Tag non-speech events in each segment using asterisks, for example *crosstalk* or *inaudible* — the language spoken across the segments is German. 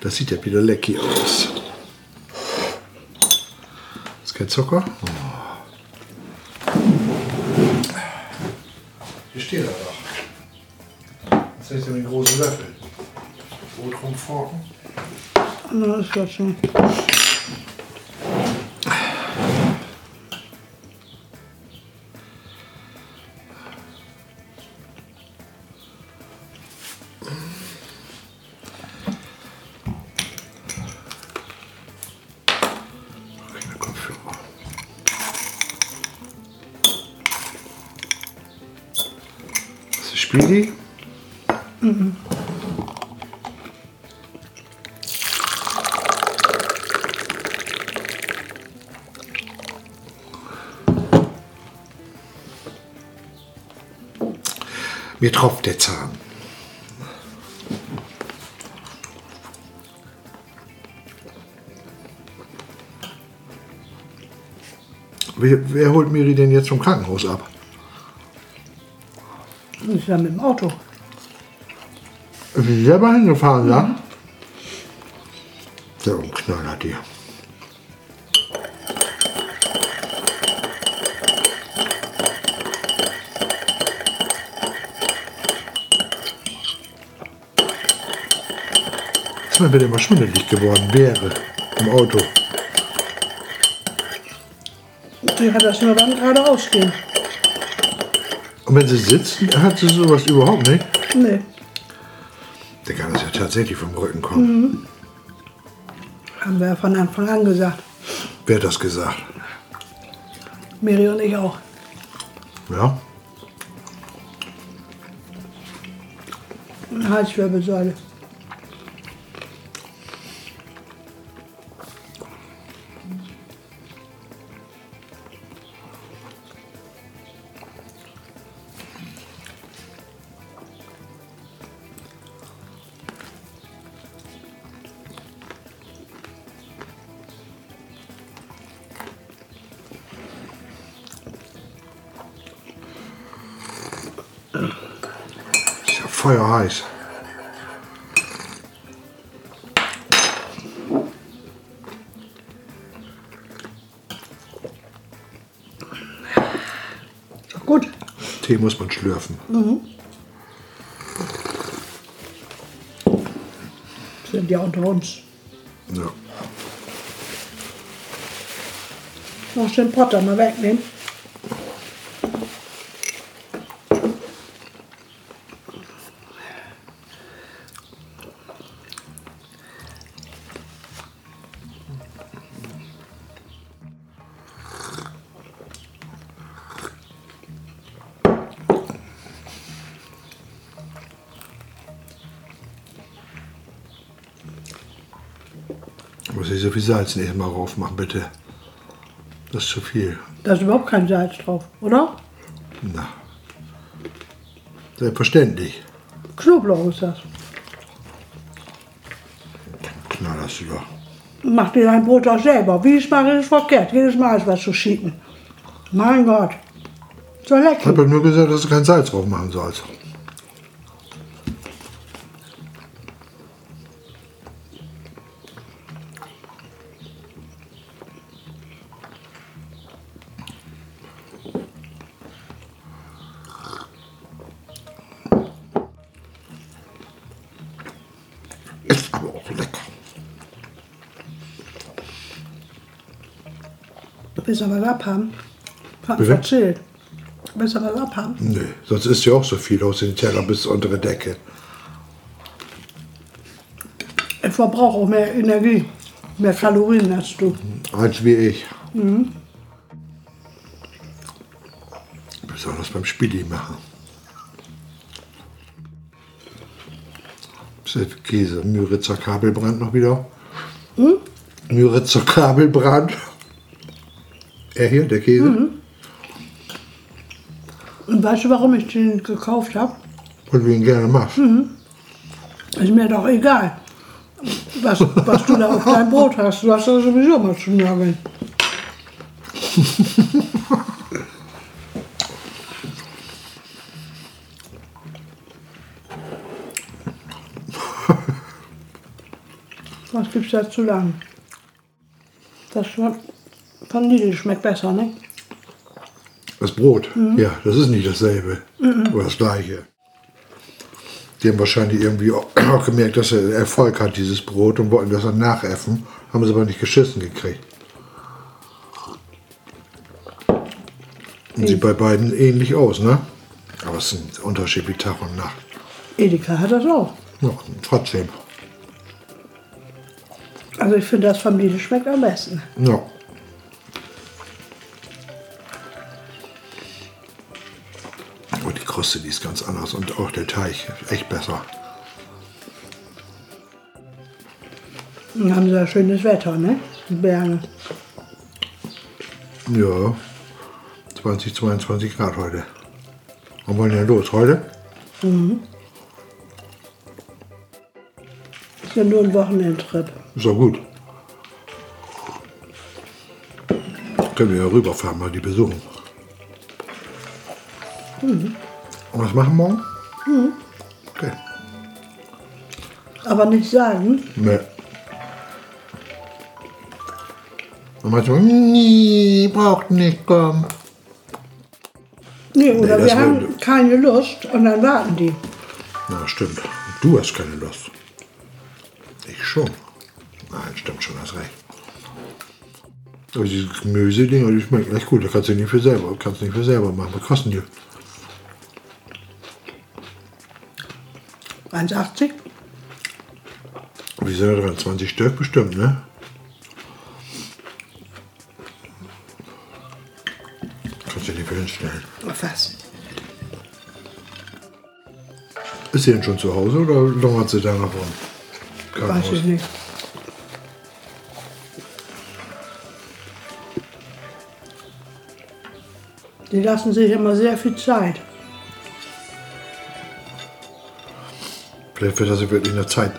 Das sieht ja wieder lecker aus. Ist kein Zucker? Oh. Hier steht er doch. Das ist ja mit großen Löffel. Brot rumforken. Na, ist das schon. Ist Spieli. Mir tropft der Zahn. Wer, wer holt Miri denn jetzt vom Krankenhaus ab? Ist ja mit dem Auto. Ist sie selber hingefahren, ja? Der Unknaller dir. Ist mir bitte mal schwindelig geworden wäre im Auto. Die hat das nur dann gerade ausgehen. Und wenn sie sitzt, hat sie sowas überhaupt nicht. Nee. Der kann das ja tatsächlich vom Rücken kommen. Haben wir ja von Anfang an gesagt. Wer hat das gesagt? Miri und ich auch. Ja? Halswirbelsäule. Ist doch gut. Tee muss man schlürfen. Sind ja unter uns. Ja. Noch den Potter mal wegnehmen. Muss ich so viel Salz nicht mal rauf machen, bitte. Das ist zu viel. Da ist überhaupt kein Salz drauf, oder? Na. Selbstverständlich. Knoblauch ist das. Knallerst du doch. Mach dir dein Brot auch selber. Wie ich mache, ist verkehrt. Jedes Mal ist was zu schicken. Mein Gott. So Ich lecker. habe nur gesagt, dass du kein Salz drauf machen sollst. Willst du was abhaben? Ver Bitte? Verzählt. Willst du was abhaben? Nee, sonst ist ja auch so viel aus dem Teller bis unter der Decke. Ich verbrauche auch mehr Energie. Mehr Kalorien hast du. Eins wie ich. Besonders beim Spidi machen. Käse, Müritzer Kabelbrand noch wieder? Hm? Müritzer Kabelbrand. Er hier, der Käse? Und weißt du, warum ich den gekauft habe? Weil du ihn gerne machst. Ist mir doch egal, was, was du da auf deinem Brot hast. Du hast ja sowieso mal zu nörgeln. *laughs* Was gibt's da zu lang? Das von, von Lidl schmeckt besser, ne? Das Brot, ja, das ist nicht dasselbe. Oder das gleiche. Die haben wahrscheinlich irgendwie *clears throat* auch gemerkt, dass er Erfolg hat, dieses Brot, und wollten das dann nachäffen. Haben sie aber nicht geschissen gekriegt. Und sieht bei beiden ähnlich aus, ne? Aber es ist ein Unterschied wie Tag und Nacht. Edeka hat das auch. Ja, trotzdem. Also ich finde, das Lidl schmeckt am besten. Ja. Kruste, die ist ganz anders. Und auch der Teig, echt besser. Dann haben sie ja schönes Wetter, ne? Die Berge. Ja, 20, 22 Grad heute. Wann wollen wir denn los? Heute? Ist ja nur ein Wochenendtrip. Ist doch gut. Können wir ja rüberfahren, mal die besuchen. Und was machen morgen? Okay. Aber nicht sagen, Ne. Und manchmal, nie, braucht nicht kommen. nee, oder das wir haben will- keine Lust und dann warten die. Na, stimmt. Du hast keine Lust. Ich schon. Nein, stimmt schon, hast recht. Aber diese Gemüse-Dinger, die schmecken echt gut. Da kannst du nicht für selber, kannst nicht für selber machen. Was kosten die? 1,80? Wie sind da dran? 20 Stück bestimmt, ne? Kannst du nicht für hinstellen. Was? Ist sie denn schon zu Hause oder lungert sie da noch rum? Weiß ich nicht. Die lassen sich immer sehr viel Zeit. Vielleicht wird das ja wirklich eine Zeit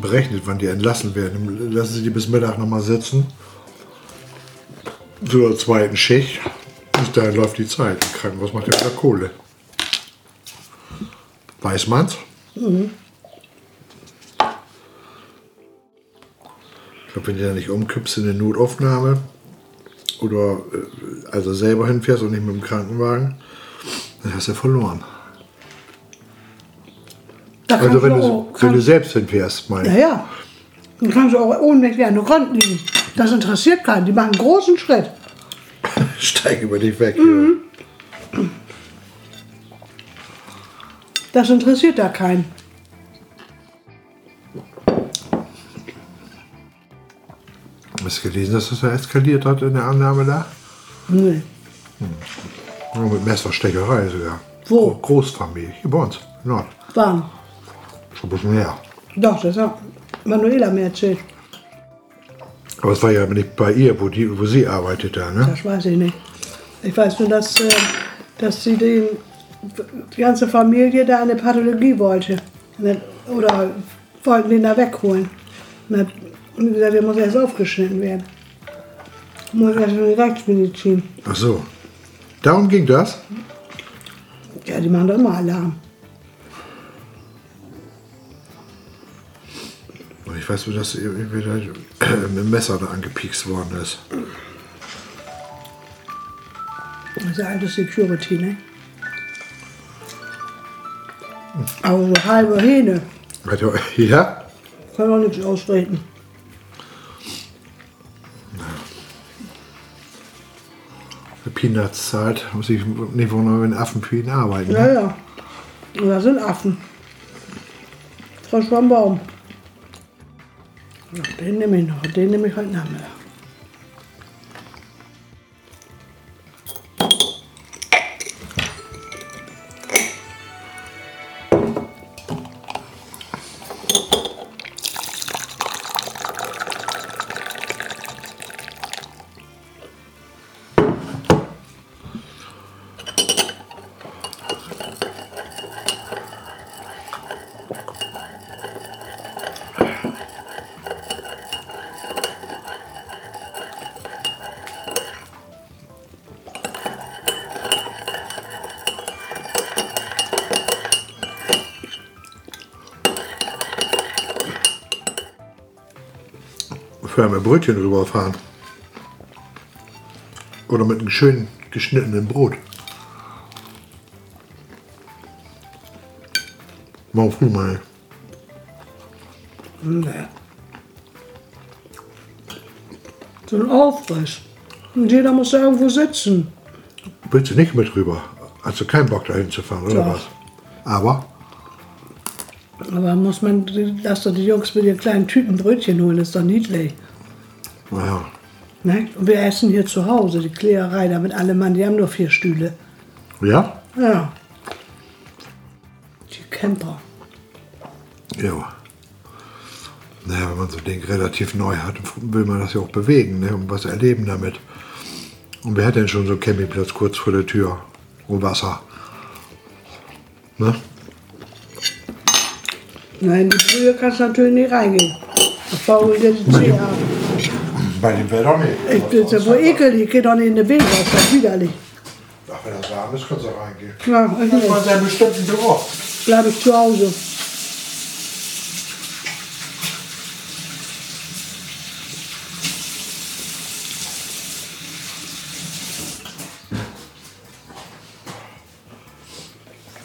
berechnet, wann die entlassen werden. Lassen sie die bis Mittag nochmal sitzen. Zur zweiten Schicht. Bis dahin läuft die Zeit. Im Krankenhaus macht ja wieder Kohle. Weiß man's? Ich glaube, wenn du da nicht umkippst in eine Notaufnahme oder äh, also selber hinfährst und nicht mit dem Krankenwagen, dann hast du verloren. Da Also wenn du du, auch, wenn du selbst hinfährst, meine ja, ich. ja. Dann kannst du auch ohnmächtig an der Front liegen. Das interessiert keinen. Die machen einen großen Schritt. *laughs* Steig über dich weg. Das interessiert da keinen. Hast du gelesen, dass das da eskaliert hat in der Annahme da? Nee. Ja, mit Messerstecherei sogar. Wo? Gro- Großfamilie. Hier bei uns. Nord. Wann? Her. Doch, das hat Manuela mir erzählt. Aber es war ja nicht bei ihr, wo, die, wo sie arbeitet da, ne? Das weiß ich nicht. Ich weiß nur, dass, äh, dass sie den, die ganze Familie da eine Pathologie wollte. Ne, Oder wollten den da wegholen. Und hat gesagt, der muss erst aufgeschnitten werden. Muss erst in die Rechtsmedizin. Ach so. Darum ging das? Ja, die machen doch immer Alarm. Weiß nur, dass irgendwie da mit dem Messer da angepiekst worden ist. Das ist ja alte Security, ne? Aber so halbe Hähne *laughs* Ja? kann auch nichts ausreden. Für Peanuts zahlt, muss ich nicht wundern, wenn Affen für ihn arbeiten. Ja, Ne? ja. Und da sind Affen. Frisch vom Baum. Ja, den nehme ich noch. Den nehme ich heute Mit Brötchen rüberfahren. Oder mit einem schön geschnittenen Brot. Morgen früh mal. Nee. So ein Aufriss. Und jeder muss da irgendwo sitzen. Willst du nicht mit rüber? Hast du keinen Bock dahin zu fahren, oder Doch. was? Aber Aber muss man, lass doch die Jungs mit ihren kleinen Tüten Brötchen holen, ist doch niedlich. naja, Ne? Und wir essen hier zu Hause, die Klägerei da mit allem Mann, die haben nur vier Stühle. ja? Ja. Die Camper. Ja. Naja, wenn man so ein Ding relativ neu hat, will man das ja auch bewegen ne? und was erleben damit. Und wer hat denn schon so einen Campingplatz kurz vor der Tür? Und Wasser. Ne? Nein, die Brühe kannst du natürlich nicht reingehen. Faul dir die Zeh ab. Bei dem Wetter nicht. Ich bin ja wohl ekelig, ich geh doch nicht in den Weg, das ist doch widerlich. Ach, wenn das warm ist, kannst du reingehen. Ja, ich Das nicht. war einen bestimmten Geruch. bleib ich zu Hause.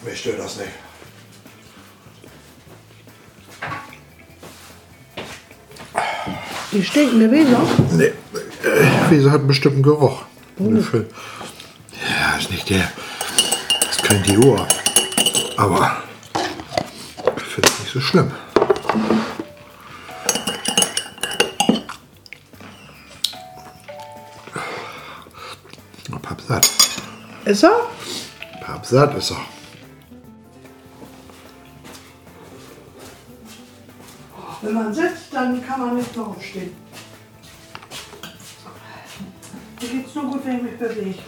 Mich stört das nicht. Die stinkende Weser. Nee, äh, Wiese hat einen bestimmten Geruch. Für- Ja, ist nicht der. Ist kein Dior. Aber ich finde es nicht so schlimm. Pappsatt. Ist er? Pappsatt ist er. Wenn man sitzt, dann kann man nicht mehr aufstehen. Mir geht's nur gut, wenn ich mich bewege.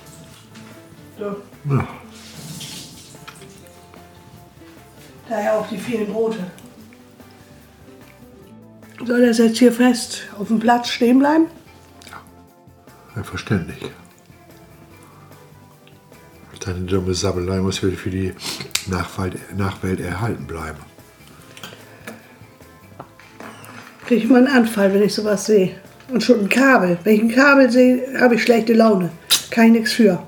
So. Ja. Daher auch die vielen Brote. Soll das jetzt hier fest auf dem Platz stehen bleiben? Selbstverständlich. Deine dumme Sabbelei muss für für die Nachwelt, Nachwelt erhalten bleiben. Kriege ich mal einen Anfall, wenn ich sowas sehe. Und schon ein Kabel. Wenn ich ein Kabel sehe, habe ich schlechte Laune. Kann ich nichts für.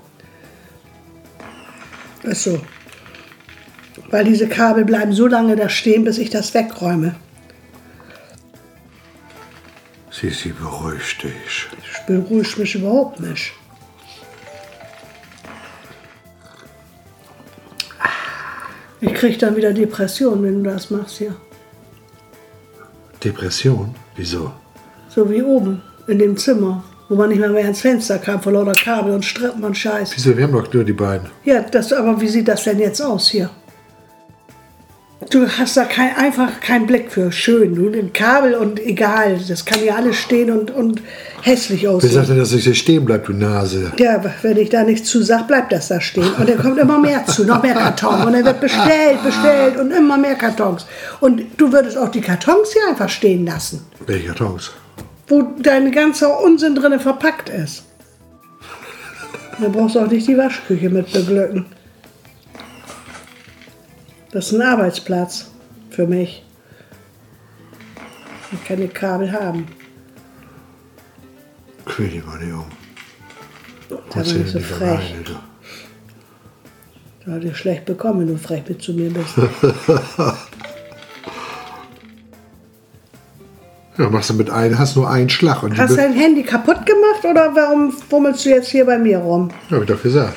Ist so. Weil diese Kabel bleiben so lange da stehen, bis ich das wegräume. Sisi, beruhig dich. Ich beruhige mich überhaupt nicht. Ich kriege dann wieder Depression, wenn du das machst hier. Depression? Wieso? So wie oben in dem Zimmer, wo man nicht mehr, mehr ans Fenster kam vor lauter Kabel und Strippen und Scheiß. Wieso? Wir haben doch nur die beiden. Ja, das, aber wie sieht das denn jetzt aus hier? Du hast da kein, einfach keinen Blick für. Schön, du, den Kabel und egal, das kann ja alles stehen und, und hässlich Wer aussehen. sagt denn, dass ich hier stehen bleibt, du Nase? Ja, wenn ich da nichts zu sag, bleibt das da stehen. Und dann kommt immer mehr zu, noch mehr Karton. Und dann wird bestellt, bestellt und immer mehr Kartons. Und du würdest auch die Kartons hier einfach stehen lassen, Welche Kartons? wo dein ganzer Unsinn drin verpackt ist. Dann brauchst du auch nicht die Waschküche mit beglücken. Das ist ein Arbeitsplatz für mich. Ich kann keine Kabel haben. Mal nicht um. Sei Erzähl mal nicht so frech. alleine, du. Du hast dir schlecht bekommen, wenn du frech mit zu mir bist. *laughs* Ja, machst du mit einem, hast nur einen Schlag. Und Hast du dein Handy kaputt gemacht oder warum fummelst du jetzt hier bei mir rum? Ja, hab ich doch gesagt.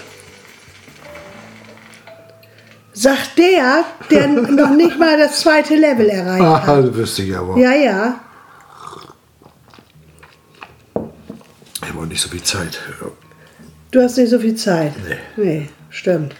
Sagt der, der *laughs* noch nicht mal das zweite Level erreicht hat. Ah, du wirst dich aber. Ja, ja. Ich habe auch nicht so viel Zeit. Du hast nicht so viel Zeit. Nee. Nee, stimmt.